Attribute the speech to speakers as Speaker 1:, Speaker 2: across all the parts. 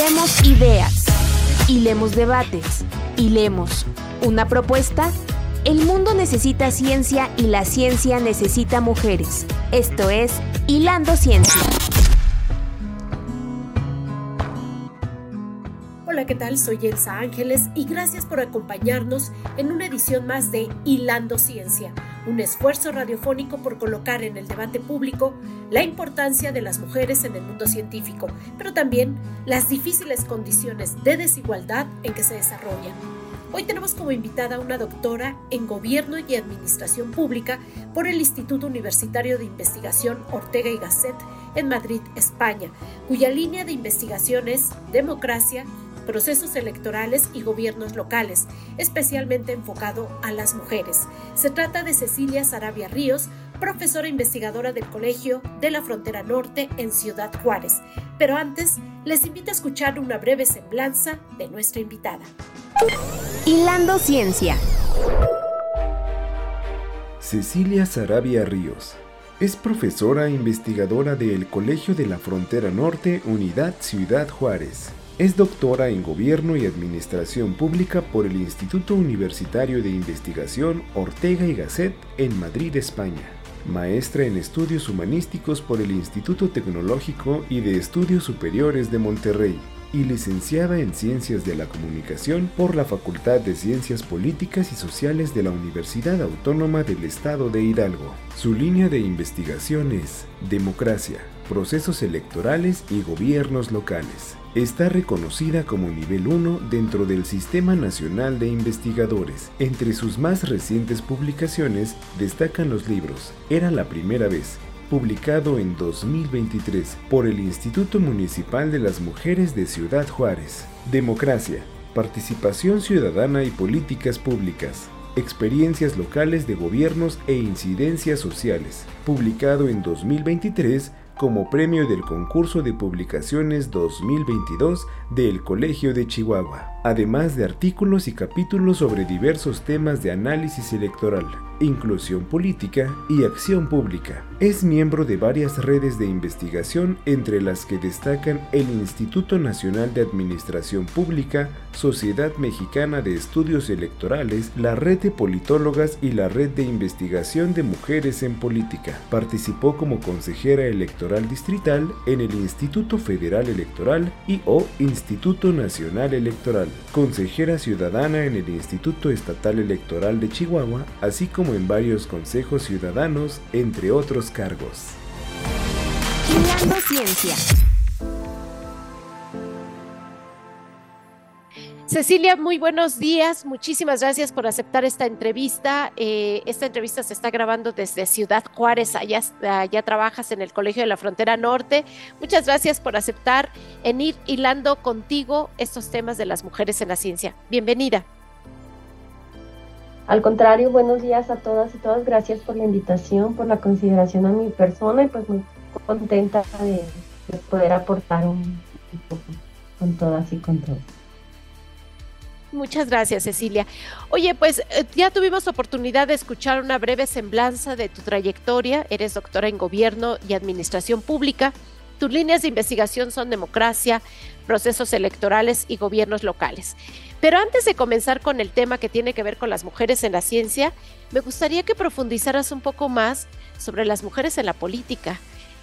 Speaker 1: Hilemos ideas, hilemos debates, hilemos una propuesta. El mundo necesita ciencia y la ciencia necesita mujeres. Esto es Hilando Ciencia.
Speaker 2: Hola, ¿qué tal? Soy Elsa Ángeles y gracias por acompañarnos en una edición más de Hilando Ciencia un esfuerzo radiofónico por colocar en el debate público la importancia de las mujeres en el mundo científico, pero también las difíciles condiciones de desigualdad en que se desarrollan. Hoy tenemos como invitada a una doctora en Gobierno y Administración Pública por el Instituto Universitario de Investigación Ortega y Gasset en Madrid, España, cuya línea de investigación es democracia, procesos electorales y gobiernos locales, especialmente enfocado a las mujeres. Se trata de Cecilia Sarabia Ríos, profesora investigadora del Colegio de la Frontera Norte en Ciudad Juárez. Pero antes, les invito a escuchar una breve semblanza de nuestra invitada.
Speaker 1: Hilando Ciencia.
Speaker 3: Cecilia Sarabia Ríos. Es profesora e investigadora del Colegio de la Frontera Norte, Unidad Ciudad Juárez. Es doctora en Gobierno y Administración Pública por el Instituto Universitario de Investigación Ortega y Gasset en Madrid, España. Maestra en Estudios Humanísticos por el Instituto Tecnológico y de Estudios Superiores de Monterrey y licenciada en Ciencias de la Comunicación por la Facultad de Ciencias Políticas y Sociales de la Universidad Autónoma del Estado de Hidalgo. Su línea de investigación es Democracia, Procesos Electorales y Gobiernos Locales está reconocida como nivel 1 dentro del Sistema Nacional de Investigadores. Entre sus más recientes publicaciones destacan los libros Era la primera vez, publicado en 2023 por el Instituto Municipal de las Mujeres de Ciudad Juárez. Democracia, participación ciudadana y políticas públicas. Experiencias locales de gobiernos e incidencias sociales, publicado en 2023 como premio del concurso de publicaciones 2022 del Colegio de Chihuahua, además de artículos y capítulos sobre diversos temas de análisis electoral inclusión política y acción pública. Es miembro de varias redes de investigación entre las que destacan el Instituto Nacional de Administración Pública, Sociedad Mexicana de Estudios Electorales, la Red de Politólogas y la Red de Investigación de Mujeres en Política. Participó como consejera electoral distrital en el Instituto Federal Electoral y o Instituto Nacional Electoral, consejera ciudadana en el Instituto Estatal Electoral de Chihuahua, así como en varios consejos ciudadanos, entre otros cargos.
Speaker 2: Cecilia, muy buenos días. Muchísimas gracias por aceptar esta entrevista. Eh, esta entrevista se está grabando desde Ciudad Juárez. Allá, trabajas en el Colegio de la Frontera Norte. Muchas gracias por aceptar en ir hilando contigo estos temas de las mujeres en la ciencia. Bienvenida.
Speaker 4: Al contrario, buenos días a todas y todas. Gracias por la invitación, por la consideración a mi persona y pues muy contenta de, poder aportar un, poco con todas y con todos.
Speaker 2: Muchas gracias, Cecilia. Oye, pues eh, ya tuvimos oportunidad de escuchar una breve semblanza de tu trayectoria. Eres doctora en Gobierno y Administración Pública. Tus líneas de investigación son democracia, procesos electorales y gobiernos locales. Pero antes de comenzar con el tema que tiene que ver con las mujeres en la ciencia, me gustaría que profundizaras un poco más sobre las mujeres en la política.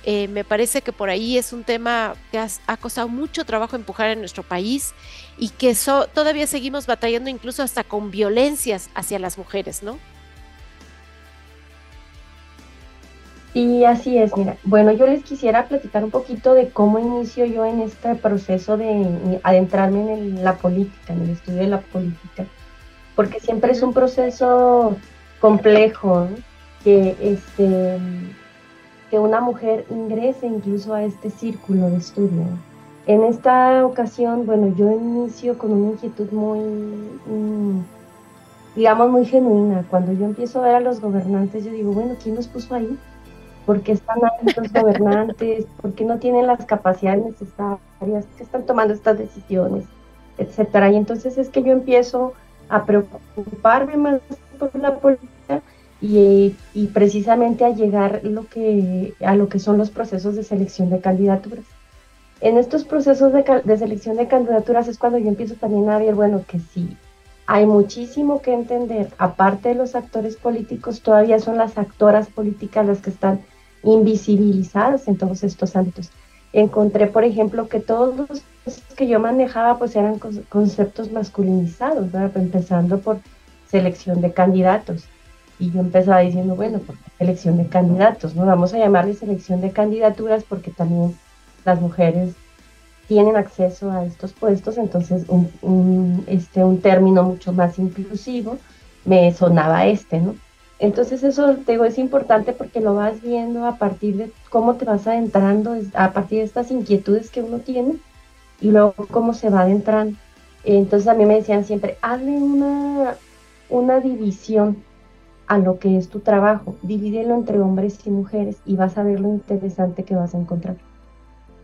Speaker 2: Eh, me parece que por ahí es un tema que ha costado mucho trabajo empujar en nuestro país y que todavía seguimos batallando incluso hasta con violencias hacia las mujeres, ¿no?
Speaker 4: Y así es, mira. Bueno, yo les quisiera platicar un poquito de cómo inicio yo en este proceso de adentrarme en la política, en el estudio de la política, porque siempre es un proceso complejo que, este, que una mujer ingrese incluso a este círculo de estudio. En esta ocasión, bueno, yo inicio con una inquietud muy, mm, digamos, muy genuina. Cuando yo empiezo a ver a los gobernantes, yo digo, bueno, ¿quién los puso ahí? por qué están ahí los gobernantes, por qué no tienen las capacidades necesarias, que están tomando estas decisiones, etcétera. Y entonces es que yo empiezo a preocuparme más por la política y, precisamente a llegar lo que, a lo que son los procesos de selección de candidaturas. en estos procesos de, selección de candidaturas es cuando yo empiezo también a ver, bueno, que sí, hay muchísimo que entender. Aparte de los actores políticos, todavía son las actoras políticas las que están invisibilizadas en todos estos ámbitos. Encontré, por ejemplo, que todos los que yo manejaba pues eran conceptos masculinizados, empezando por selección de candidatos. Y yo empezaba diciendo, bueno, por selección de candidatos, ¿no? Vamos a llamarle selección de candidaturas porque también las mujeres tienen acceso a estos puestos, entonces un, este, un término mucho más inclusivo me sonaba este, ¿no? Entonces eso te digo, es importante porque lo vas viendo a partir de cómo te vas adentrando, a partir de estas inquietudes que uno tiene y luego cómo se va adentrando. Entonces a mí me decían siempre, hazle una, una división a lo que es tu trabajo, divídelo entre hombres y mujeres y vas a ver lo interesante que vas a encontrar.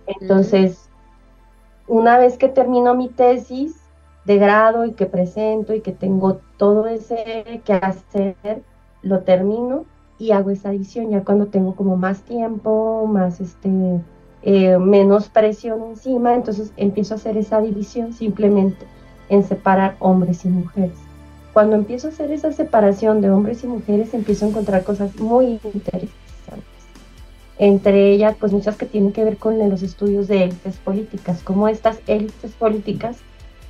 Speaker 4: Entonces, una vez que termino mi tesis de grado y que presento y que tengo todo ese que hacer, lo termino y hago esa edición ya cuando tengo como más tiempo, más este, eh, menos presión encima, entonces empiezo a hacer esa división simplemente en separar hombres y mujeres. Cuando empiezo a hacer esa separación de hombres y mujeres, empiezo a encontrar cosas muy interesantes. Entre ellas pues muchas que tienen que ver con los estudios de élites políticas, como estas élites políticas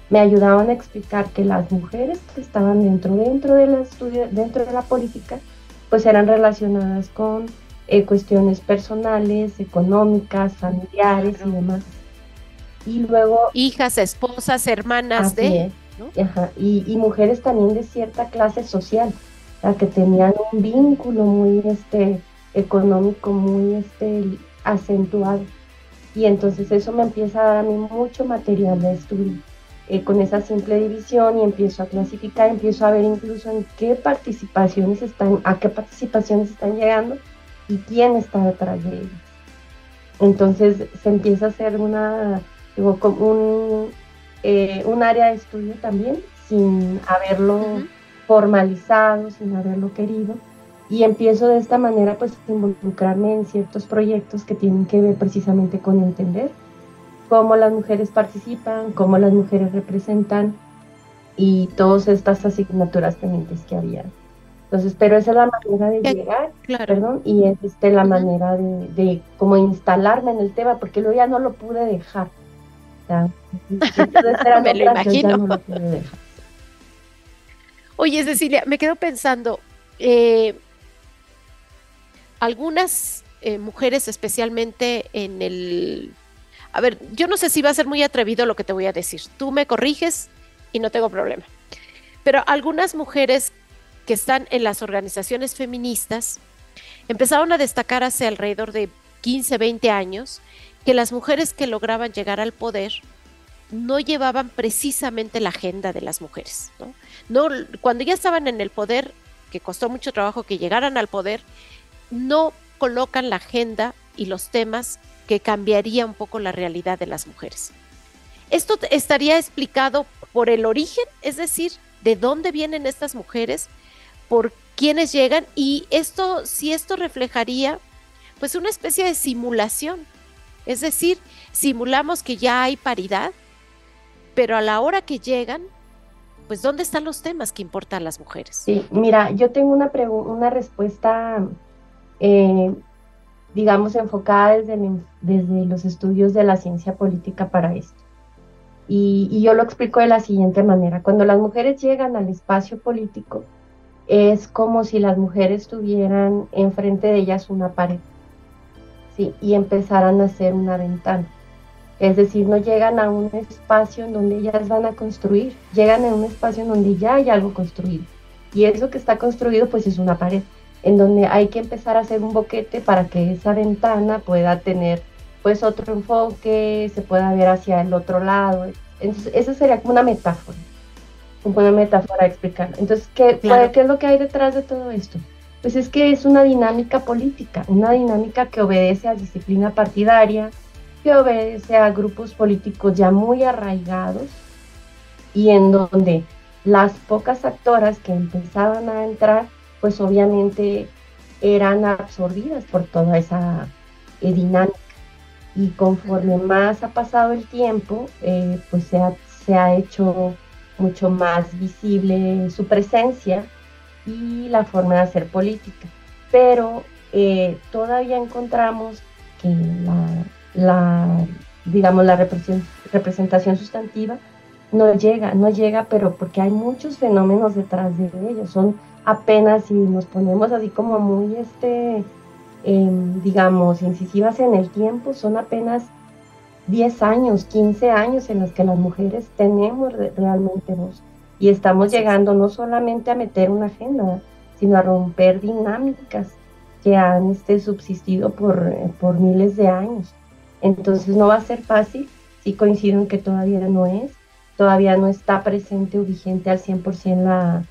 Speaker 4: me ayudaban a explicar que las mujeres que estaban dentro, dentro, de, la estudio, dentro de la política, pues eran relacionadas con eh, cuestiones personales, económicas, familiares y demás.
Speaker 2: Y luego... Hijas, esposas, hermanas de...
Speaker 4: y, y, mujeres también de cierta clase social, la que tenían un vínculo muy este, económico muy este, acentuado. Y entonces eso me empieza a dar a mí mucho material de estudio. Eh, con esa simple división y empiezo a clasificar, empiezo a ver incluso en qué participaciones están, a qué participaciones están llegando y quién está detrás de ellas. Entonces se empieza a hacer una, digo, un, eh, un área de estudio también sin haberlo formalizado, sin haberlo querido, y empiezo de esta manera pues a involucrarme en ciertos proyectos que tienen que ver precisamente con entender cómo las mujeres participan, cómo las mujeres representan y todas estas asignaturas pendientes que había. Entonces, pero esa es la manera de llegar, perdón, y es este, la manera de, de, como instalarme en el tema, porque luego ya no lo pude dejar.
Speaker 2: me lo imagino. Oye, Cecilia, me quedo pensando, eh, algunas eh, mujeres, especialmente en el... A ver, yo no sé si va a ser muy atrevido lo que te voy a decir. Tú me corriges y no tengo problema. Pero algunas mujeres que están en las organizaciones feministas empezaron a destacar hace alrededor de 15, 20 años que las mujeres que lograban llegar al poder no llevaban precisamente la agenda de las mujeres. ¿no? Cuando ya estaban en el poder, que costó mucho trabajo que llegaran al poder, no colocan la agenda y los temas que cambiaría un poco la realidad de las mujeres. Esto estaría explicado por el origen, es decir, de dónde vienen estas mujeres, por quiénes llegan y esto, si esto reflejaría, pues una especie de simulación. Es decir, simulamos que ya hay paridad, pero a la hora que llegan, pues ¿dónde están los temas que importan a las mujeres?
Speaker 4: Sí, mira, yo tengo una, una respuesta eh, digamos, enfocada desde, desde los estudios de la ciencia política para esto. Y, yo lo explico de la siguiente manera. Cuando las mujeres llegan al espacio político, es como si las mujeres tuvieran enfrente de ellas una pared ¿sí? y empezaran a hacer una ventana. Es decir, no llegan a un espacio en donde ellas van a construir, llegan a un espacio en donde ya hay algo construido. Y eso que está construido pues es una pared en donde hay que empezar a hacer un boquete para que esa ventana pueda tener pues otro enfoque, se pueda ver hacia el otro lado. Entonces, esa sería como una metáfora, como una metáfora explicar. Entonces, ¿qué, ¿qué es lo que hay detrás de todo esto? Pues es que es una dinámica política, una dinámica que obedece a disciplina partidaria, que obedece a grupos políticos ya muy arraigados y en donde las pocas actoras que empezaban a entrar pues obviamente eran absorbidas por toda esa eh, dinámica. y conforme más ha pasado el tiempo, eh, pues se ha, se ha hecho mucho más visible su presencia y la forma de hacer política. Pero eh, todavía encontramos que la, digamos, la representación sustantiva no llega, no llega, pero porque hay muchos fenómenos detrás de ellos. Son apenas, si nos ponemos así como muy, este, em, digamos, incisivas en el tiempo, son apenas 10 años, 15 años en los que las mujeres tenemos realmente voz. Y estamos llegando no solamente a meter una agenda, sino a romper dinámicas que han este, subsistido por, por miles de años. Entonces no va a ser fácil, si coincido en que todavía no es, todavía no está presente o vigente al 100% la,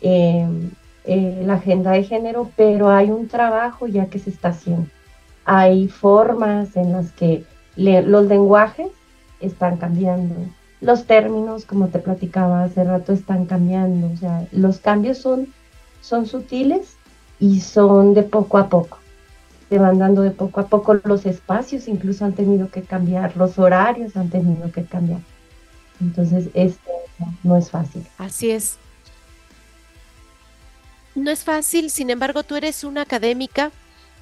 Speaker 4: em, eh, la agenda de género, pero hay un trabajo ya que se está haciendo. Hay formas en las que los lenguajes están cambiando, los términos, como te platicaba hace rato, están cambiando. O sea, los cambios son, son sutiles y son de poco a poco. Se van dando de poco a poco. Los espacios incluso han tenido que cambiar, los horarios han tenido que cambiar. Entonces, esto no es fácil.
Speaker 2: Así es. No es fácil, sin embargo, tú eres una académica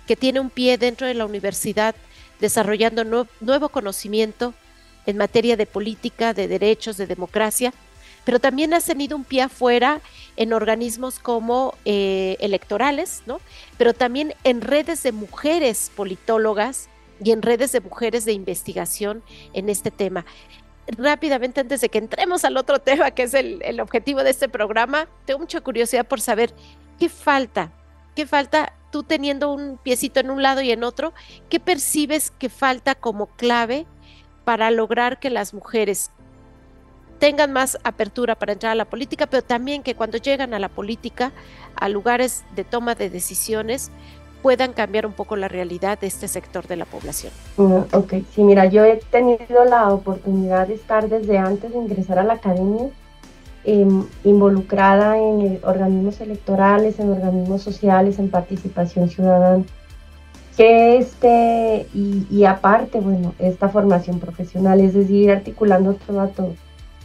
Speaker 2: que tiene un pie dentro de la universidad desarrollando nuevo conocimiento en materia de política, de derechos, de democracia, pero también has tenido un pie afuera en organismos como eh, electorales, ¿no? Pero también en redes de mujeres politólogas y en redes de mujeres de investigación en este tema. Rápidamente, antes de que entremos al otro tema, que es el, el objetivo de este programa, tengo mucha curiosidad por saber qué falta, qué falta tú teniendo un piecito en un lado y en otro, ¿qué percibes que falta como clave para lograr que las mujeres tengan más apertura para entrar a la política, pero también que cuando llegan a la política, a lugares de toma de decisiones, puedan cambiar un poco la realidad de este sector de la población.
Speaker 4: Mm, ok, sí, mira, yo he tenido la oportunidad de estar desde antes de ingresar a la academia Em, involucrada en organismos electorales, en organismos sociales, en participación ciudadana. Que este, y, aparte, bueno, esta formación profesional, es decir, articulando todo todo.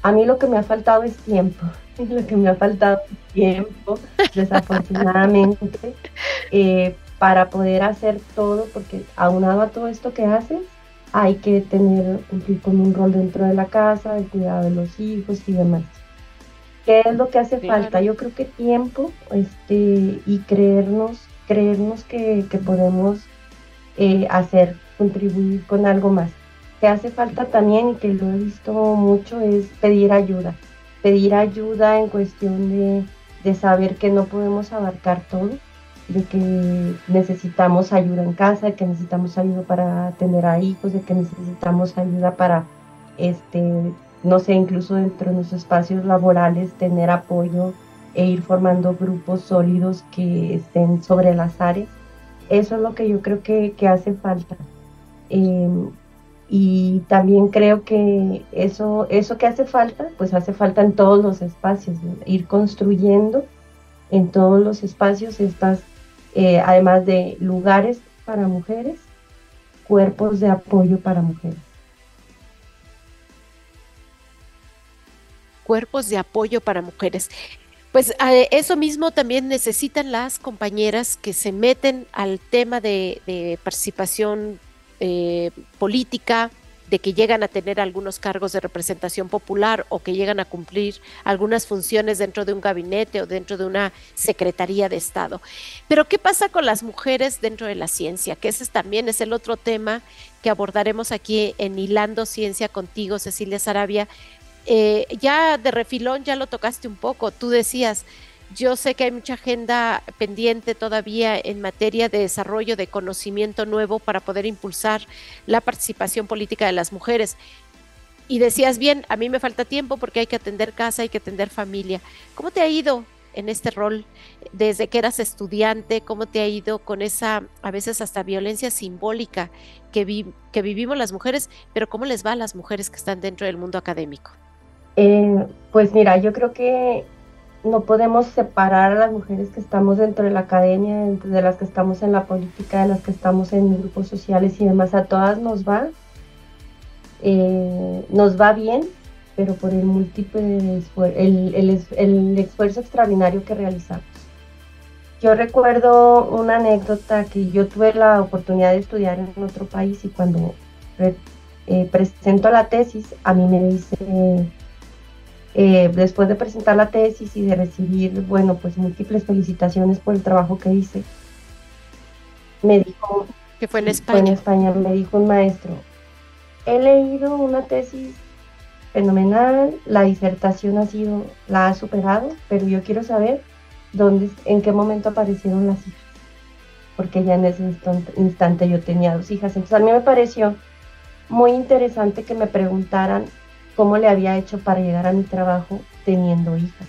Speaker 4: A mí lo que me ha faltado es tiempo, lo que me ha faltado es tiempo, desafortunadamente, eh, para poder hacer todo, porque aunado a todo esto que haces, hay que tener, cumplir con un rol dentro de la casa, el cuidado de los hijos y demás. ¿Qué es lo que hace falta? Yo creo que tiempo este, y creernos, creernos que, podemos eh, hacer, contribuir con algo más. Que hace falta también, y que lo he visto mucho, es pedir ayuda. Pedir ayuda en cuestión de, de saber que no podemos abarcar todo, de que necesitamos ayuda en casa, de que necesitamos ayuda para tener a hijos, de que necesitamos ayuda para este, no sé, incluso dentro de los espacios laborales, tener apoyo e ir formando grupos sólidos que estén sobre las áreas. Eso es lo que yo creo que, hace falta. Em, y también creo que eso, eso que hace falta, pues hace falta en todos los espacios, ir construyendo en todos los espacios estas, eh, además de lugares para mujeres, cuerpos de apoyo para mujeres.
Speaker 2: cuerpos de apoyo para mujeres. Pues eso mismo también necesitan las compañeras que se meten al tema de, participación eh, política, de que llegan a tener algunos cargos de representación popular o que llegan a cumplir algunas funciones dentro de un gabinete o dentro de una secretaría de Estado. Pero ¿qué pasa con las mujeres dentro de la ciencia? Que ese también es el otro tema que abordaremos aquí en Hilando Ciencia contigo, Cecilia Sarabia, eh, ya de refilón ya lo tocaste un poco, tú decías, yo sé que hay mucha agenda pendiente todavía en materia de desarrollo de conocimiento nuevo para poder impulsar la participación política de las mujeres. Y decías bien, a mí me falta tiempo porque hay que atender casa, hay que atender familia. ¿Cómo te ha ido en este rol desde que eras estudiante? ¿Cómo te ha ido con esa, a veces hasta violencia simbólica que, que vivimos las mujeres, pero cómo les va a las mujeres que están dentro del mundo académico?
Speaker 4: Eh, pues mira, yo creo que no podemos separar a las mujeres que estamos dentro de la academia, de las que estamos en la política, de las que estamos en grupos sociales y demás. A todas nos va eh, nos va bien, pero por el múltiple el, el esfuerzo extraordinario que realizamos. Yo recuerdo una anécdota que yo tuve la oportunidad de estudiar en otro país y cuando eh, presento la tesis, a mí me dice, eh, después de presentar la tesis y de recibir, bueno, pues múltiples felicitaciones por el trabajo que hice, me dijo...
Speaker 2: Que fue en España. Fue
Speaker 4: en España, me dijo un maestro, he leído una tesis fenomenal, la disertación ha sido, la ha superado, pero yo quiero saber dónde, en qué momento aparecieron las hijas, porque ya en ese instante yo tenía dos hijas. Entonces a mí me pareció muy interesante que me preguntaran cómo le había hecho para llegar a mi trabajo teniendo hijas,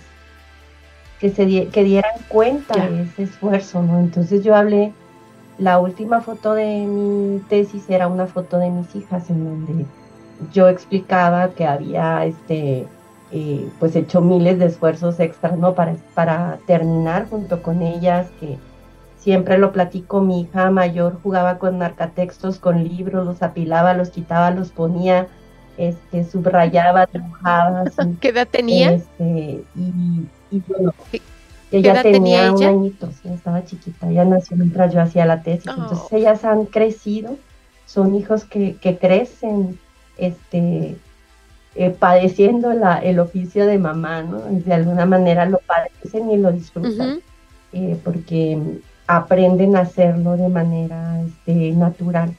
Speaker 4: que se que dieran cuenta de ese esfuerzo, ¿no? Entonces yo hablé, la última foto de mi tesis era una foto de mis hijas en donde yo explicaba que había este eh, pues hecho miles de esfuerzos extras, ¿no? Para, para terminar junto con ellas, que siempre lo platico, mi hija mayor jugaba con marcatextos, con libros, los apilaba, los quitaba, los ponía, este, subrayaba, dibujaba.
Speaker 2: ¿Qué edad tenía?
Speaker 4: Este, y, bueno, ella tenía, un añito, estaba chiquita, ella nació mientras yo hacía la tesis, oh. entonces ellas han crecido, son hijos que, que crecen, este, eh, padeciendo la, el oficio de mamá, ¿no? De alguna manera lo padecen y lo disfrutan, eh, porque aprenden a hacerlo de manera este, natural.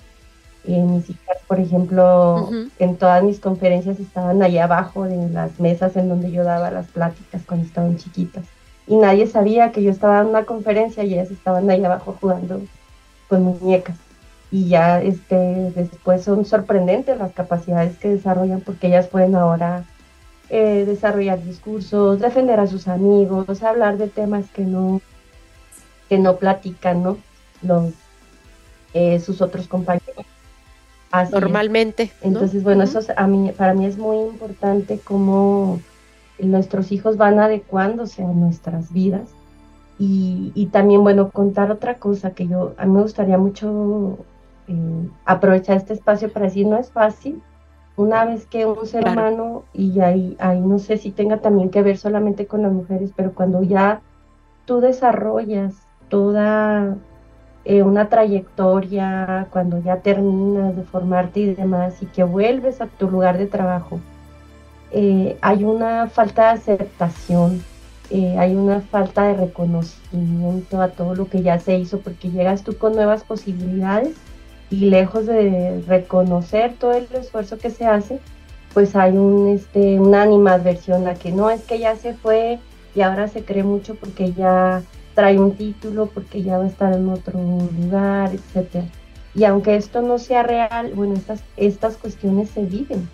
Speaker 4: Eh, mis hijas, por ejemplo, en todas mis conferencias estaban allá abajo de las mesas en donde yo daba las pláticas cuando estaban chiquitas. Y nadie sabía que yo estaba en una conferencia y ellas estaban allá abajo jugando con muñecas y ya este, después son sorprendentes las capacidades que desarrollan porque ellas pueden ahora eh, desarrollar discursos, defender a sus amigos, hablar de temas que no, que no platican, ¿no? Los, eh, sus otros compañeros.
Speaker 2: Normalmente.
Speaker 4: Entonces, bueno, eso a mí, para mí es muy importante cómo nuestros hijos van adecuándose a nuestras vidas. Y, y también, bueno, contar otra cosa que yo, a mí me gustaría mucho eh, aprovechar este espacio para decir, no es fácil. Una vez que un ser humano, y ahí, ahí no sé si tenga también que ver solamente con las mujeres, pero cuando ya tú desarrollas toda eh, una trayectoria, cuando ya terminas de formarte y demás, y que vuelves a tu lugar de trabajo, eh, hay una falta de aceptación, hay una falta de reconocimiento a todo lo que ya se hizo, porque llegas tú con nuevas posibilidades y lejos de reconocer todo el esfuerzo que se hace, pues hay un, este, una animadversión a que no es que ya se fue y ahora se cree mucho porque ya trae un título, porque ya va a estar en otro lugar, etc. Y aunque esto no sea real, bueno, estas, estas cuestiones se viven,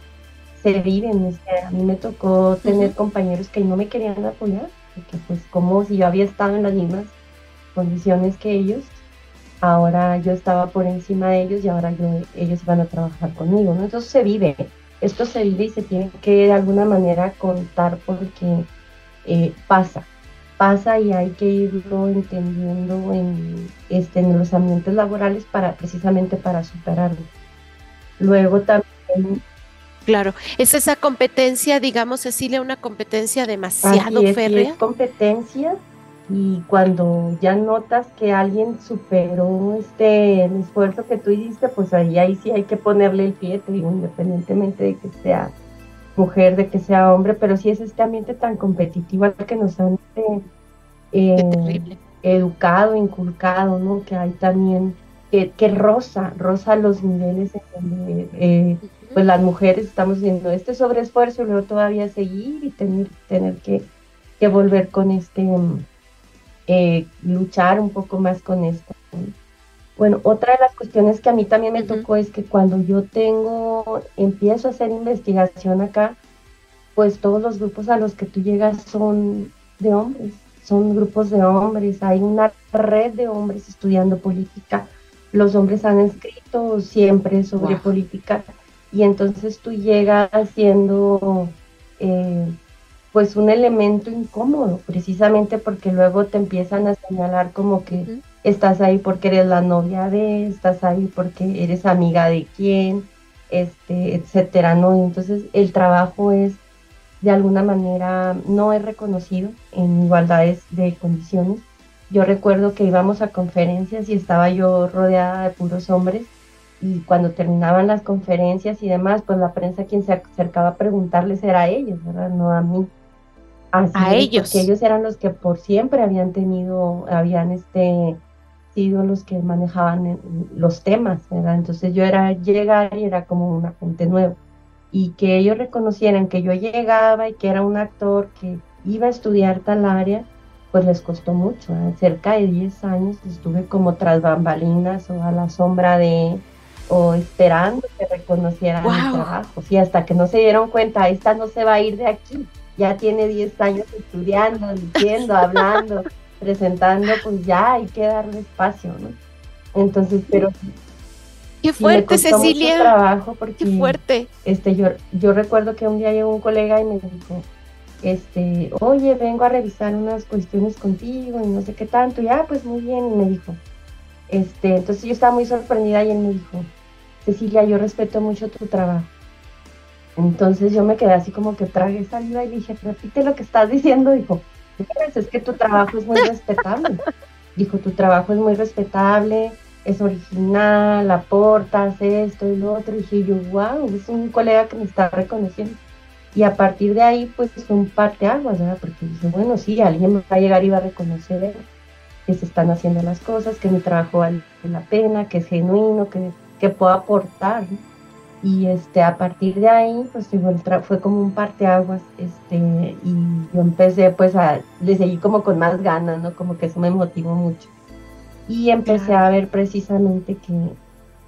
Speaker 4: se viven. A mí me tocó tener compañeros que no me querían apoyar, porque pues como si yo había estado en las mismas condiciones que ellos, ahora yo estaba por encima de ellos y ahora ellos van a trabajar conmigo, ¿no? Entonces se vive, esto se vive y se tiene que de alguna manera contar porque eh, pasa, pasa y hay que irlo entendiendo en, este, en los ambientes laborales para precisamente para superarlo. Luego también
Speaker 2: Claro, es esa competencia, digamos, Cecilia, una competencia demasiado
Speaker 4: es,
Speaker 2: férrea.
Speaker 4: Es competencia y cuando ya notas que alguien superó este el esfuerzo que tú hiciste, pues ahí, ahí sí hay que ponerle el pie, te digo, independientemente de que sea mujer, de que sea hombre, pero sí es este ambiente tan competitivo al que nos han eh, educado, inculcado, ¿no? Que hay también, que, que rosa, rosa los niveles en donde eh, pues las mujeres estamos haciendo este sobreesfuerzo y luego todavía seguir y tener, tener que, que volver con este eh, luchar un poco más con esto. Bueno, otra de las cuestiones que a mí también me tocó es que cuando yo tengo, empiezo a hacer investigación acá, pues todos los grupos a los que tú llegas son de hombres, son grupos de hombres, hay una red de hombres estudiando política, los hombres han escrito siempre sobre política y entonces tú llegas haciendo eh, pues un elemento incómodo, precisamente porque luego te empiezan a señalar como que estás ahí porque eres la novia de, estás ahí porque eres amiga de quién, este, etcétera, ¿no? entonces el trabajo es de alguna manera no es reconocido en igualdades de condiciones. Yo recuerdo que íbamos a conferencias y estaba yo rodeada de puros hombres y cuando terminaban las conferencias y demás, pues la prensa quien se acercaba a preguntarles era a ellos, ¿verdad? No a mí.
Speaker 2: A ellos.
Speaker 4: Porque ellos eran los que por siempre habían tenido, habían este, sido los que manejaban los temas, ¿verdad? Entonces yo era llegar y era como una gente nueva. Y que ellos reconocieran que yo llegaba y que era un actor que iba a estudiar tal área, pues les costó mucho. Cerca de 10 años estuve como tras bambalinas o a la sombra de, o esperando que reconocieran mi trabajo. Y hasta que no se dieron cuenta, esta no se va a ir de aquí. Ya tiene 10 años estudiando, diciendo, hablando, presentando, pues ya hay que darle espacio, ¿no? Entonces, pero...
Speaker 2: Qué fuerte, Cecilia.
Speaker 4: trabajo porque,
Speaker 2: Qué fuerte.
Speaker 4: Este, yo, yo recuerdo que un día llegó un colega y me dijo, este, oye, vengo a revisar unas cuestiones contigo y no sé qué tanto. Y ah, pues muy bien, y me dijo, este, entonces yo estaba muy sorprendida y él me dijo, Cecilia, yo respeto mucho tu trabajo. Entonces yo me quedé así como que tragué saliva y dije, repite lo que estás diciendo. Dijo, es que tu trabajo es muy respetable. Dijo, tu trabajo es muy respetable, es original, aportas esto y lo otro. Dije yo, wow, es un colega que me está reconociendo. Y a partir de ahí, pues es un parteaguas, ¿verdad? Porque dije, bueno, sí, alguien me va a llegar y va a reconocer que se están haciendo las cosas, que mi trabajo vale la pena, que es genuino, que, que puedo aportar. ¿no? Y este, a partir de ahí, pues fue como un parteaguas, este, y yo empecé pues a, le seguí como con más ganas, ¿no? Como que eso me motivó mucho. Y empecé a ver precisamente que,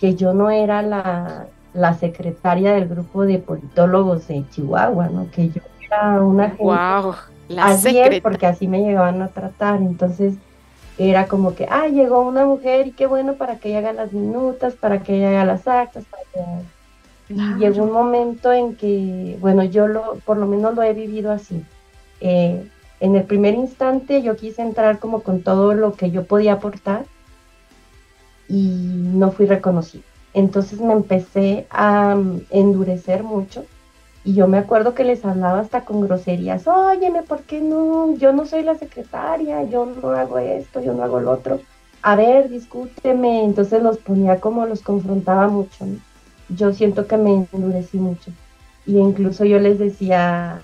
Speaker 4: que yo no era la, la secretaria del grupo de politólogos de Chihuahua, ¿no? Que yo era una gente...
Speaker 2: ¡Wow! La
Speaker 4: así es, porque así me llegaban a tratar. Entonces, era como que, ah, llegó una mujer y qué bueno para que ella haga las minutas, para que ella haga las actas, para que y llegó un momento en que, bueno, yo lo, por lo menos lo he vivido así. Eh, en el primer instante yo quise entrar como con todo lo que yo podía aportar y no fui reconocida. Entonces me empecé a mm, endurecer mucho y yo me acuerdo que les hablaba hasta con groserías, óyeme, ¿por qué no? Yo no soy la secretaria, yo no hago esto, yo no hago lo otro. A ver, discúteme. Entonces los ponía como los confrontaba mucho yo siento que me endurecí mucho. Y incluso yo les decía,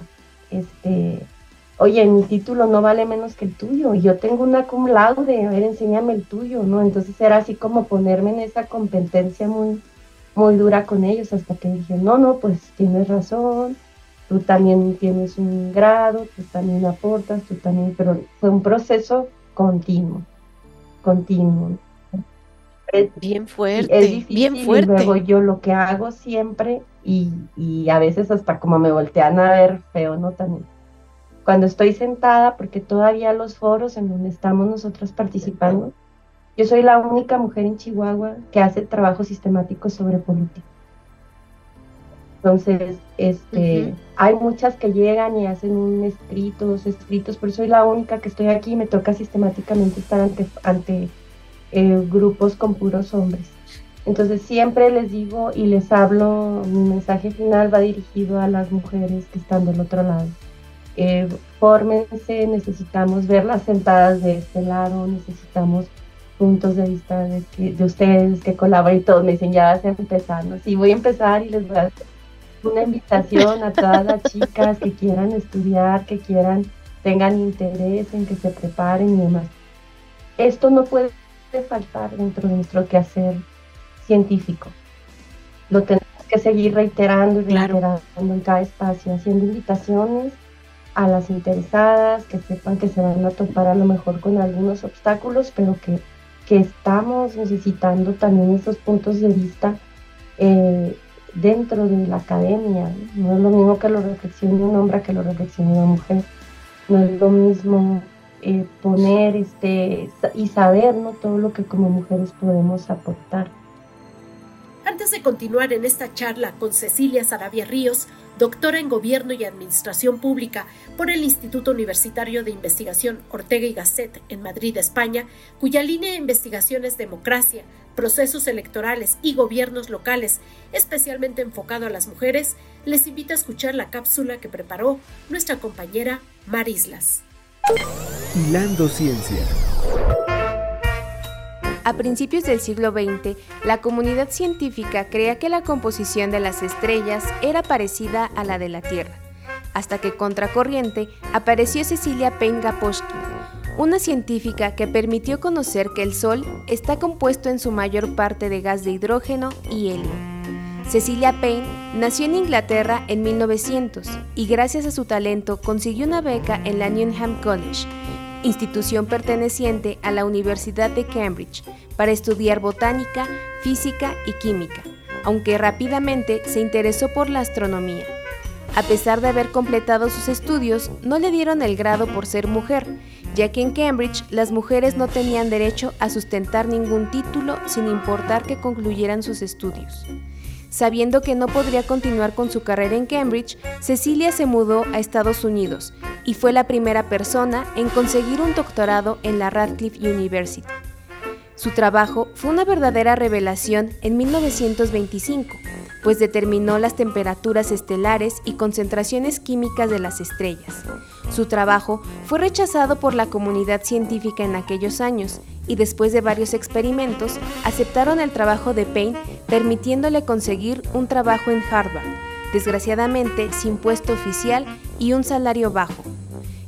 Speaker 4: este, oye, mi título no vale menos que el tuyo, y yo tengo una cum laude, a ver, enséñame el tuyo, ¿no? Entonces era así como ponerme en esa competencia muy, muy dura con ellos, hasta que dije, no, no, pues tienes razón, tú también tienes un grado, tú también aportas, tú también, pero fue un proceso continuo, continuo
Speaker 2: bien fuerte, bien fuerte.
Speaker 4: Y luego yo lo que hago siempre, y, y, a veces hasta como me voltean a ver feo, ¿no? También. Cuando estoy sentada, porque todavía los foros en donde estamos nosotros participando, yo soy la única mujer en Chihuahua que hace trabajo sistemático sobre política. Entonces, este, hay muchas que llegan y hacen un escrito, dos escritos, pero soy la única que estoy aquí y me toca sistemáticamente estar ante, ante eh, grupos con puros hombres. Entonces siempre les digo y les hablo, mi mensaje final va dirigido a las mujeres que están del otro lado. Eh, fórmense, necesitamos verlas sentadas de este lado, necesitamos puntos de vista de, de ustedes que colaboren y todos me dicen ya vas a empezar, ¿no? Sí, voy a empezar y les voy a hacer una invitación a todas las chicas que quieran estudiar, que quieran, tengan interés en que se preparen y demás. Esto no puede de faltar dentro de nuestro quehacer científico. Lo tenemos que seguir reiterando y reiterando en cada espacio, haciendo invitaciones a las interesadas, que sepan que se van a topar a lo mejor con algunos obstáculos, pero que, que estamos necesitando también esos puntos de vista eh, dentro de la academia. No es lo mismo que lo reflexione un hombre que lo reflexione una mujer. No es lo mismo eh, poner este, y saber ¿no? todo lo que como mujeres podemos aportar.
Speaker 5: Antes de continuar en esta charla con Cecilia Sarabia Ríos, doctora en Gobierno y Administración Pública por el Instituto Universitario de Investigación Ortega y Gasset en Madrid, España, cuya línea de investigación es democracia, procesos electorales y gobiernos locales, especialmente enfocado a las mujeres, les invito a escuchar la cápsula que preparó nuestra compañera Marislas.
Speaker 3: Hilando Ciencia.
Speaker 1: A principios del siglo XX, la comunidad científica creía que la composición de las estrellas era parecida a la de la Tierra, hasta que contracorriente apareció Cecilia Payne Gaposchkin, una científica que permitió conocer que el Sol está compuesto en su mayor parte de gas de hidrógeno y helio. Cecilia Payne nació en Inglaterra en 1900 y gracias a su talento consiguió una beca en la Newnham College, institución perteneciente a la Universidad de Cambridge, para estudiar botánica, física y química, aunque rápidamente se interesó por la astronomía. A pesar de haber completado sus estudios, no le dieron el grado por ser mujer, ya que en Cambridge las mujeres no tenían derecho a sustentar ningún título sin importar que concluyeran sus estudios. Sabiendo que no podría continuar con su carrera en Cambridge, Cecilia se mudó a Estados Unidos y fue la primera persona en conseguir un doctorado en la Radcliffe University. Su trabajo fue una verdadera revelación en 1925, pues determinó las temperaturas estelares y concentraciones químicas de las estrellas. Su trabajo fue rechazado por la comunidad científica en aquellos años y después de varios experimentos aceptaron el trabajo de Payne permitiéndole conseguir un trabajo en Harvard, desgraciadamente sin puesto oficial y un salario bajo.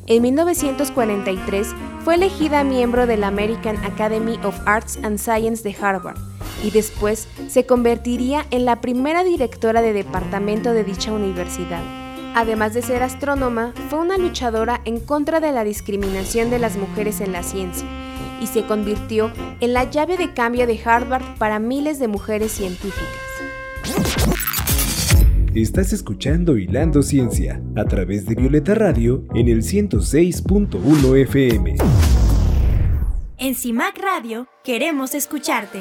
Speaker 1: En 1943 fue elegida miembro de la American Academy of Arts and Science de Harvard y después se convertiría en la primera directora de departamento de dicha universidad. Además de ser astrónoma, fue una luchadora en contra de la discriminación de las mujeres en la ciencia y se convirtió en la llave de cambio de Harvard para miles de mujeres científicas.
Speaker 3: Estás escuchando Hilando Ciencia a través de Violeta Radio en el 106.1 FM.
Speaker 6: En CIMAC Radio queremos escucharte.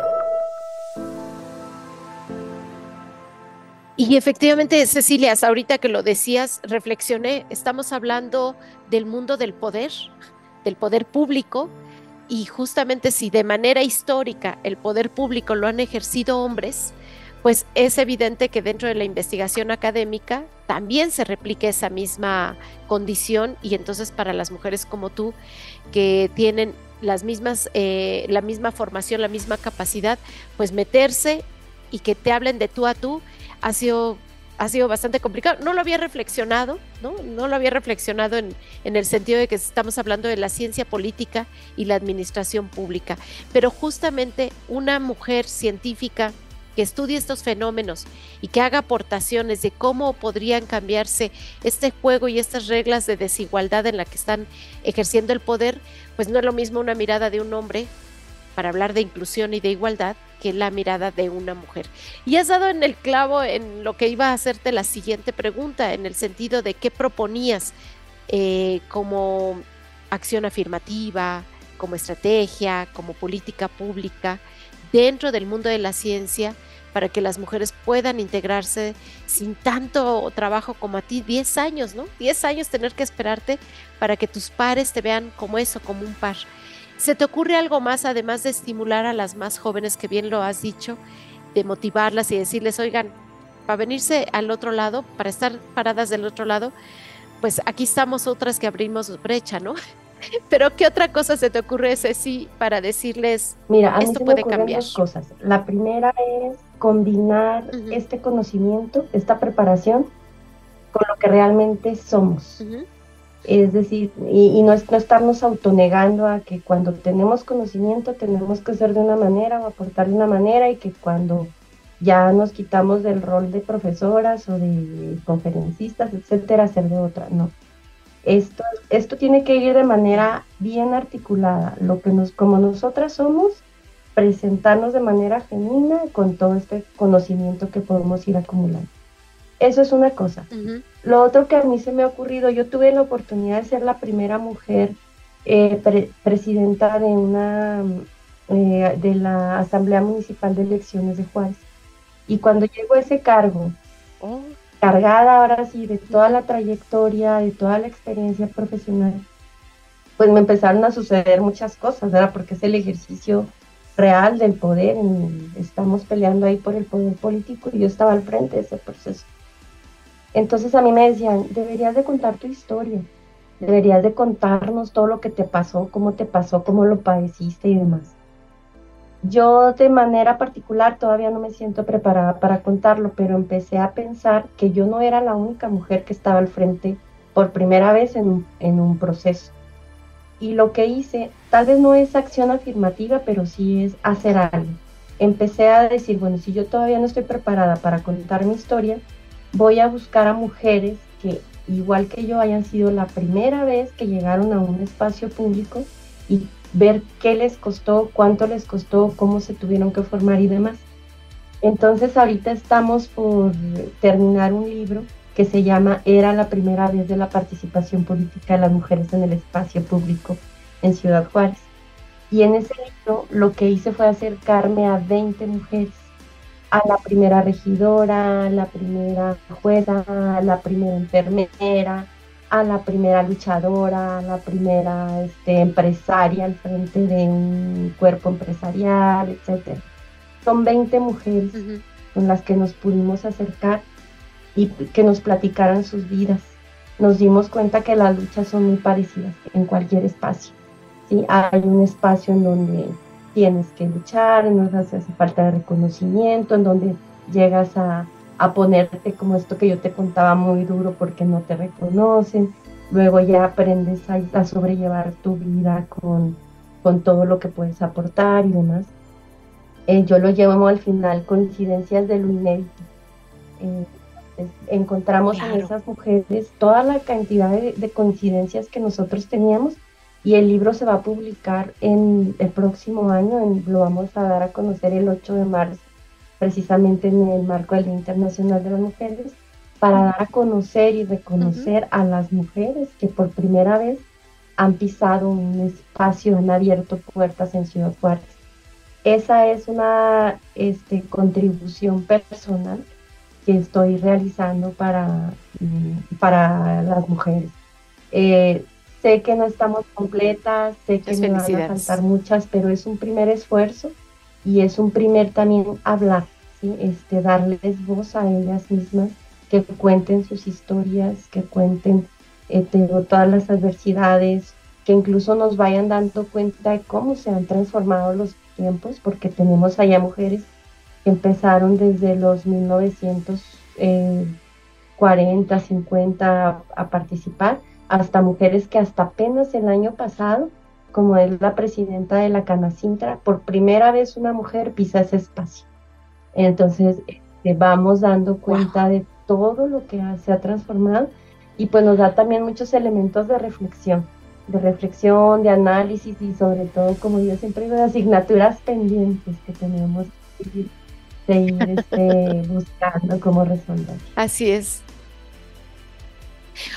Speaker 2: Y efectivamente, Cecilia, ahorita que lo decías, reflexioné, estamos hablando del mundo del poder, del poder público, y justamente si de manera histórica el poder público lo han ejercido hombres, pues es evidente que dentro de la investigación académica también se replique esa misma condición y entonces para las mujeres como tú que tienen las mismas, eh, la misma formación, la misma capacidad, pues meterse y que te hablen de tú a tú ha sido, ha sido bastante complicado. No lo había reflexionado, ¿no? No lo había reflexionado en, en el sentido de que estamos hablando de la ciencia política y la administración pública, pero justamente una mujer científica que estudie estos fenómenos y que haga aportaciones de cómo podrían cambiarse este juego y estas reglas de desigualdad en la que están ejerciendo el poder, pues no es lo mismo una mirada de un hombre para hablar de inclusión y de igualdad que la mirada de una mujer. Y has dado en el clavo en lo que iba a hacerte la siguiente pregunta, en el sentido de qué proponías eh, como acción afirmativa, como estrategia, como política pública dentro del mundo de la ciencia para que las mujeres puedan integrarse sin tanto trabajo como a ti, 10 años, ¿no? 10 años tener que esperarte para que tus pares te vean como eso, como un par. ¿Se te ocurre algo más además de estimular a las más jóvenes, que bien lo has dicho, de motivarlas y decirles, oigan, para venirse al otro lado, para estar paradas del otro lado, pues aquí estamos otras que abrimos brecha, ¿no? Pero ¿qué otra cosa se te ocurre, Ceci, para decirles,
Speaker 4: Mira, esto puede cambiar? Dos cosas. La primera es combinar este conocimiento, esta preparación, con lo que realmente somos. Es decir, y, no, no, estarnos autonegando a que cuando tenemos conocimiento tenemos que ser de una manera o aportar de una manera y que cuando ya nos quitamos del rol de profesoras o de conferencistas, etcétera, ser de otra. No Esto, esto tiene que ir de manera bien articulada, lo que nos, como nosotras somos, presentarnos de manera genuina con todo este conocimiento que podemos ir acumulando. Eso es una cosa. Lo otro que a mí se me ha ocurrido, yo tuve la oportunidad de ser la primera mujer eh, presidenta de una eh, de la Asamblea Municipal de Elecciones de Juárez. Y cuando llegó a ese cargo, oh. cargada ahora sí de toda la trayectoria, de toda la experiencia profesional, pues me empezaron a suceder muchas cosas, ¿verdad? Porque es el ejercicio real del poder, estamos peleando ahí por el poder político y yo estaba al frente de ese proceso. Entonces a mí me decían, deberías de contar tu historia, deberías de contarnos todo lo que te pasó, cómo te pasó, cómo lo padeciste y demás. Yo de manera particular todavía no me siento preparada para contarlo, pero empecé a pensar que yo no era la única mujer que estaba al frente por primera vez en un, proceso. Y lo que hice, tal vez no es acción afirmativa, pero sí es hacer algo. Empecé a decir, bueno, si yo todavía no estoy preparada para contar mi historia, voy a buscar a mujeres que, igual que yo, hayan sido la primera vez que llegaron a un espacio público y ver qué les costó, cuánto les costó, cómo se tuvieron que formar y demás. Entonces ahorita estamos por terminar un libro que se llama Era la primera vez de la participación política de las mujeres en el espacio público en Ciudad Juárez. Y en ese libro lo que hice fue acercarme a 20 mujeres, a la primera regidora, a la primera jueza, a la primera enfermera, a la primera luchadora, a la primera este, empresaria al frente de un cuerpo empresarial, etc. Son 20 mujeres con las que nos pudimos acercar y que nos platicaran sus vidas. Nos dimos cuenta que las luchas son muy parecidas en cualquier espacio. ¿sí? Hay un espacio en donde tienes que luchar, en donde hace falta de reconocimiento, en donde llegas a a ponerte como esto que yo te contaba muy duro porque no te reconocen. Luego ya aprendes a, sobrellevar tu vida con, con, todo lo que puedes aportar y demás. Eh, yo lo llevo al final coincidencias de lo inédito. Eh, encontramos en esas mujeres toda la cantidad de, de, coincidencias que nosotros teníamos y el libro se va a publicar en el próximo año, en, lo vamos a dar a conocer el 8 de marzo precisamente en el marco del Día Internacional de las Mujeres, para dar a conocer y reconocer a las mujeres que por primera vez han pisado un espacio, han abierto puertas en Ciudad Juárez. Esa es una este, contribución personal que estoy realizando para, mm, para las mujeres. Eh, sé que no estamos completas, sé que me van a faltar muchas, pero es un primer esfuerzo y es un primer también hablar, este, darles voz a ellas mismas, que cuenten sus historias, que cuenten eh, todas las adversidades, que incluso nos vayan dando cuenta de cómo se han transformado los tiempos, porque tenemos allá mujeres que empezaron desde los 1940, 50 eh, a participar, hasta mujeres que hasta apenas el año pasado como es la presidenta de la Canacintra, por primera vez una mujer pisa ese espacio. Entonces, este, vamos dando cuenta de todo lo que se ha transformado y pues nos da también muchos elementos de reflexión, de reflexión, de análisis y sobre todo, como yo siempre digo, de asignaturas pendientes que tenemos que seguir este, buscando cómo resolver.
Speaker 2: Así es.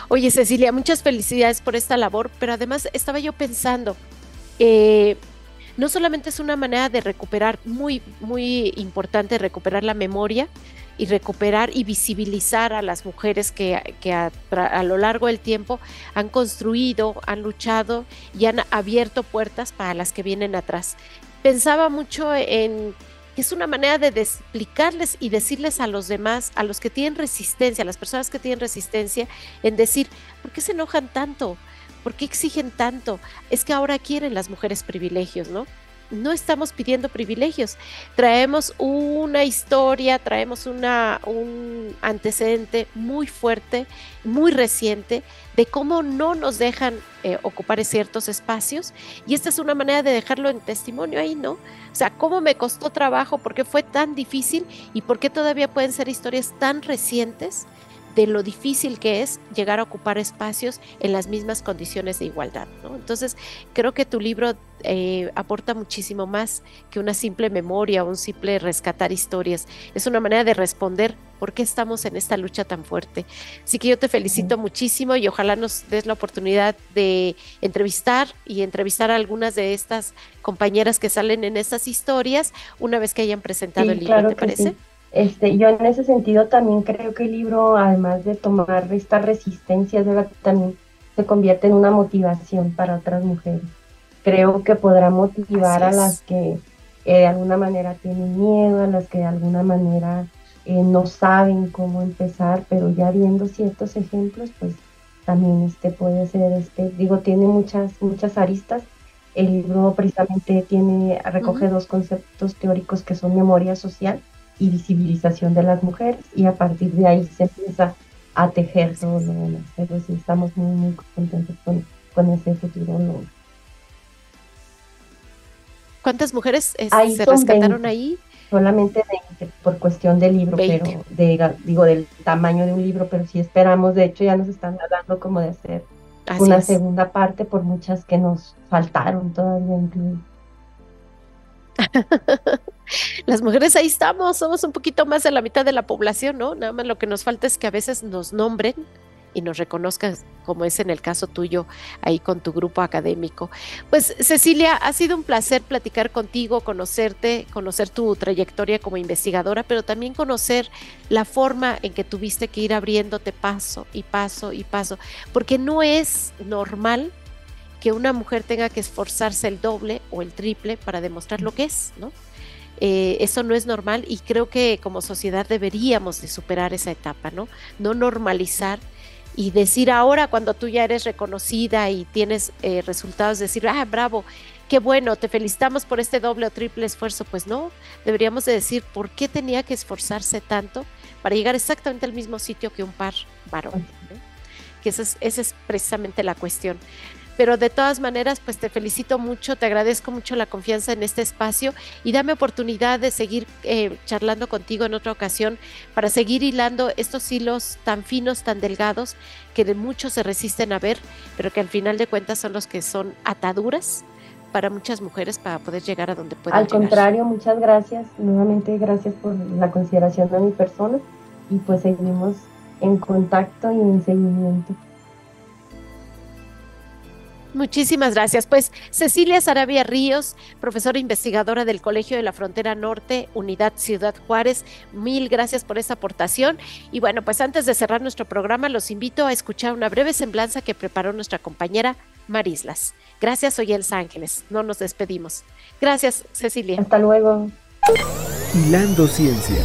Speaker 2: Oye, Cecilia, muchas felicidades por esta labor, pero además estaba yo pensando, eh, no solamente es una manera de recuperar, muy, muy importante, recuperar la memoria y recuperar y visibilizar a las mujeres que, a, lo largo del tiempo han construido, han luchado y han abierto puertas para las que vienen atrás. Pensaba mucho en que es una manera de explicarles y decirles a los demás, a los que tienen resistencia, a las personas que tienen resistencia, en decir, ¿por qué se enojan tanto? ¿Por qué exigen tanto? Es que ahora quieren las mujeres privilegios, ¿no? No estamos pidiendo privilegios, traemos una historia, traemos una, un antecedente muy fuerte, muy reciente, de cómo no nos dejan eh, ocupar ciertos espacios y esta es una manera de dejarlo en testimonio ahí, ¿no? O sea, cómo me costó trabajo, por qué fue tan difícil y por qué todavía pueden ser historias tan recientes de lo difícil que es llegar a ocupar espacios en las mismas condiciones de igualdad. Entonces, creo que tu libro eh, aporta muchísimo más que una simple memoria o un simple rescatar historias. Es una manera de responder por qué estamos en esta lucha tan fuerte. Así que yo te felicito muchísimo y ojalá nos des la oportunidad de entrevistar y entrevistar a algunas de estas compañeras que salen en estas historias una vez que hayan presentado el libro, ¿te parece?
Speaker 4: Este, yo en ese sentido también creo que el libro, además de tomar esta resistencia, también se convierte en una motivación para otras mujeres. Creo que podrá motivar a las que eh, de alguna manera tienen miedo, a las que de alguna manera eh, no saben cómo empezar, pero ya viendo ciertos ejemplos, pues también este puede ser, este, digo, tiene muchas, muchas aristas. El libro precisamente tiene, recoge dos conceptos teóricos que son memoria social y visibilización de las mujeres y a partir de ahí se empieza a tejer todo lo demás. Pero sí estamos muy, muy contentos con, con ese futuro.
Speaker 2: ¿Cuántas mujeres se rescataron ahí?
Speaker 4: Solamente 20 por cuestión del libro, pero de, digo del tamaño de un libro, pero sí esperamos, de hecho ya nos están hablando como de hacer una segunda parte por muchas que nos faltaron todavía incluir.
Speaker 2: Las mujeres ahí estamos, somos un poquito más de la mitad de la población, ¿no? Nada más lo que nos falta es que a veces nos nombren y nos reconozcan, como es en el caso tuyo ahí con tu grupo académico. Pues Cecilia, ha sido un placer platicar contigo, conocerte, conocer tu trayectoria como investigadora, pero también conocer la forma en que tuviste que ir abriéndote paso y paso y paso, porque no es normal que una mujer tenga que esforzarse el doble o el triple para demostrar lo que es, ¿no? Eh, eso no es normal y creo que como sociedad deberíamos de superar esa etapa, ¿no? No normalizar y decir ahora cuando tú ya eres reconocida y tienes eh, resultados, decir, ah, bravo, qué bueno, te felicitamos por este doble o triple esfuerzo. Pues no, deberíamos de decir por qué tenía que esforzarse tanto para llegar exactamente al mismo sitio que un par varón. Que esa es precisamente la cuestión pero de todas maneras, pues te felicito mucho, te agradezco mucho la confianza en este espacio y dame oportunidad de seguir eh, charlando contigo en otra ocasión para seguir hilando estos hilos tan finos, tan delgados, que de muchos se resisten a ver, pero que al final de cuentas son los que son ataduras para muchas mujeres para poder llegar a donde pueden
Speaker 4: Al contrario, muchas gracias. Nuevamente, gracias por la consideración de mi persona y pues seguimos en contacto y en seguimiento.
Speaker 2: Muchísimas gracias. Pues Cecilia Sarabia Ríos, profesora investigadora del Colegio de la Frontera Norte, Unidad Ciudad Juárez, mil gracias por esa aportación. Y bueno, pues antes de cerrar nuestro programa, los invito a escuchar una breve semblanza que preparó nuestra compañera Marislas. Gracias, soy Elsa Ángeles. No nos despedimos. Gracias, Cecilia.
Speaker 4: Hasta luego.
Speaker 3: Hilando Ciencia.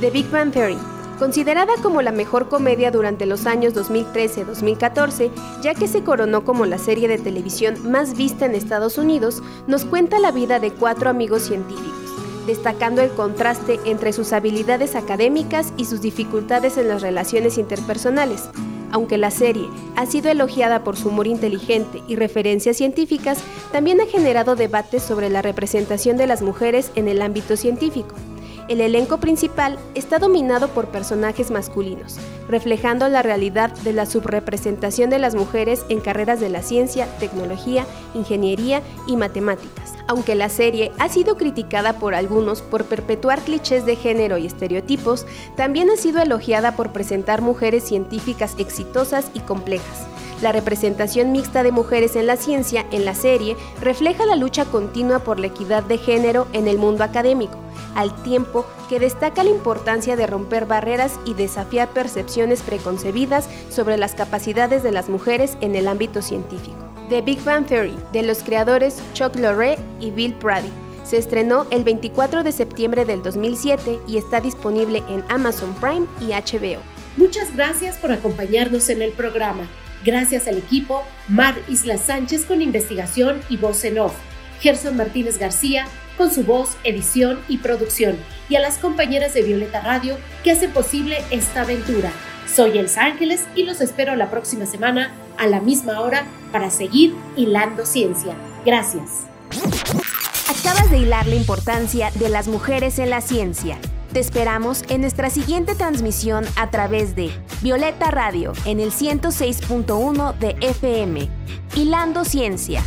Speaker 1: The Big Bang Theory considerada como la mejor comedia durante los años 2013-2014, ya que se coronó como la serie de televisión más vista en Estados Unidos, nos cuenta la vida de cuatro amigos científicos, destacando el contraste entre sus habilidades académicas y sus dificultades en las relaciones interpersonales. Aunque la serie ha sido elogiada por su humor inteligente y referencias científicas, también ha generado debates sobre la representación de las mujeres en el ámbito científico el elenco principal está dominado por personajes masculinos, reflejando la realidad de la subrepresentación de las mujeres en carreras de la ciencia, tecnología, ingeniería y matemáticas. Aunque la serie ha sido criticada por algunos por perpetuar clichés de género y estereotipos, también ha sido elogiada por presentar mujeres científicas exitosas y complejas. La representación mixta de mujeres en la ciencia en la serie refleja la lucha continua por la equidad de género en el mundo académico, al tiempo que destaca la importancia de romper barreras y desafiar percepciones preconcebidas sobre las capacidades de las mujeres en el ámbito científico. The Big Bang Theory, de los creadores Chuck Lorre y Bill Prady, se estrenó el 24 de septiembre del 2007 y está disponible en Amazon Prime y HBO.
Speaker 5: Muchas gracias por acompañarnos en el programa. Gracias al equipo Mar Isla Sánchez con investigación y voz en off, Gerson Martínez García con su voz, edición y producción, y a las compañeras de Violeta Radio que hacen posible esta aventura. Soy Elsa Ángeles y los espero la próxima semana a la misma hora para seguir hilando ciencia. Gracias.
Speaker 1: Acabas de hilar la importancia de las mujeres en la ciencia. Te esperamos en nuestra siguiente transmisión a través de Violeta Radio en el 106.1 de FM. Hilando Ciencia.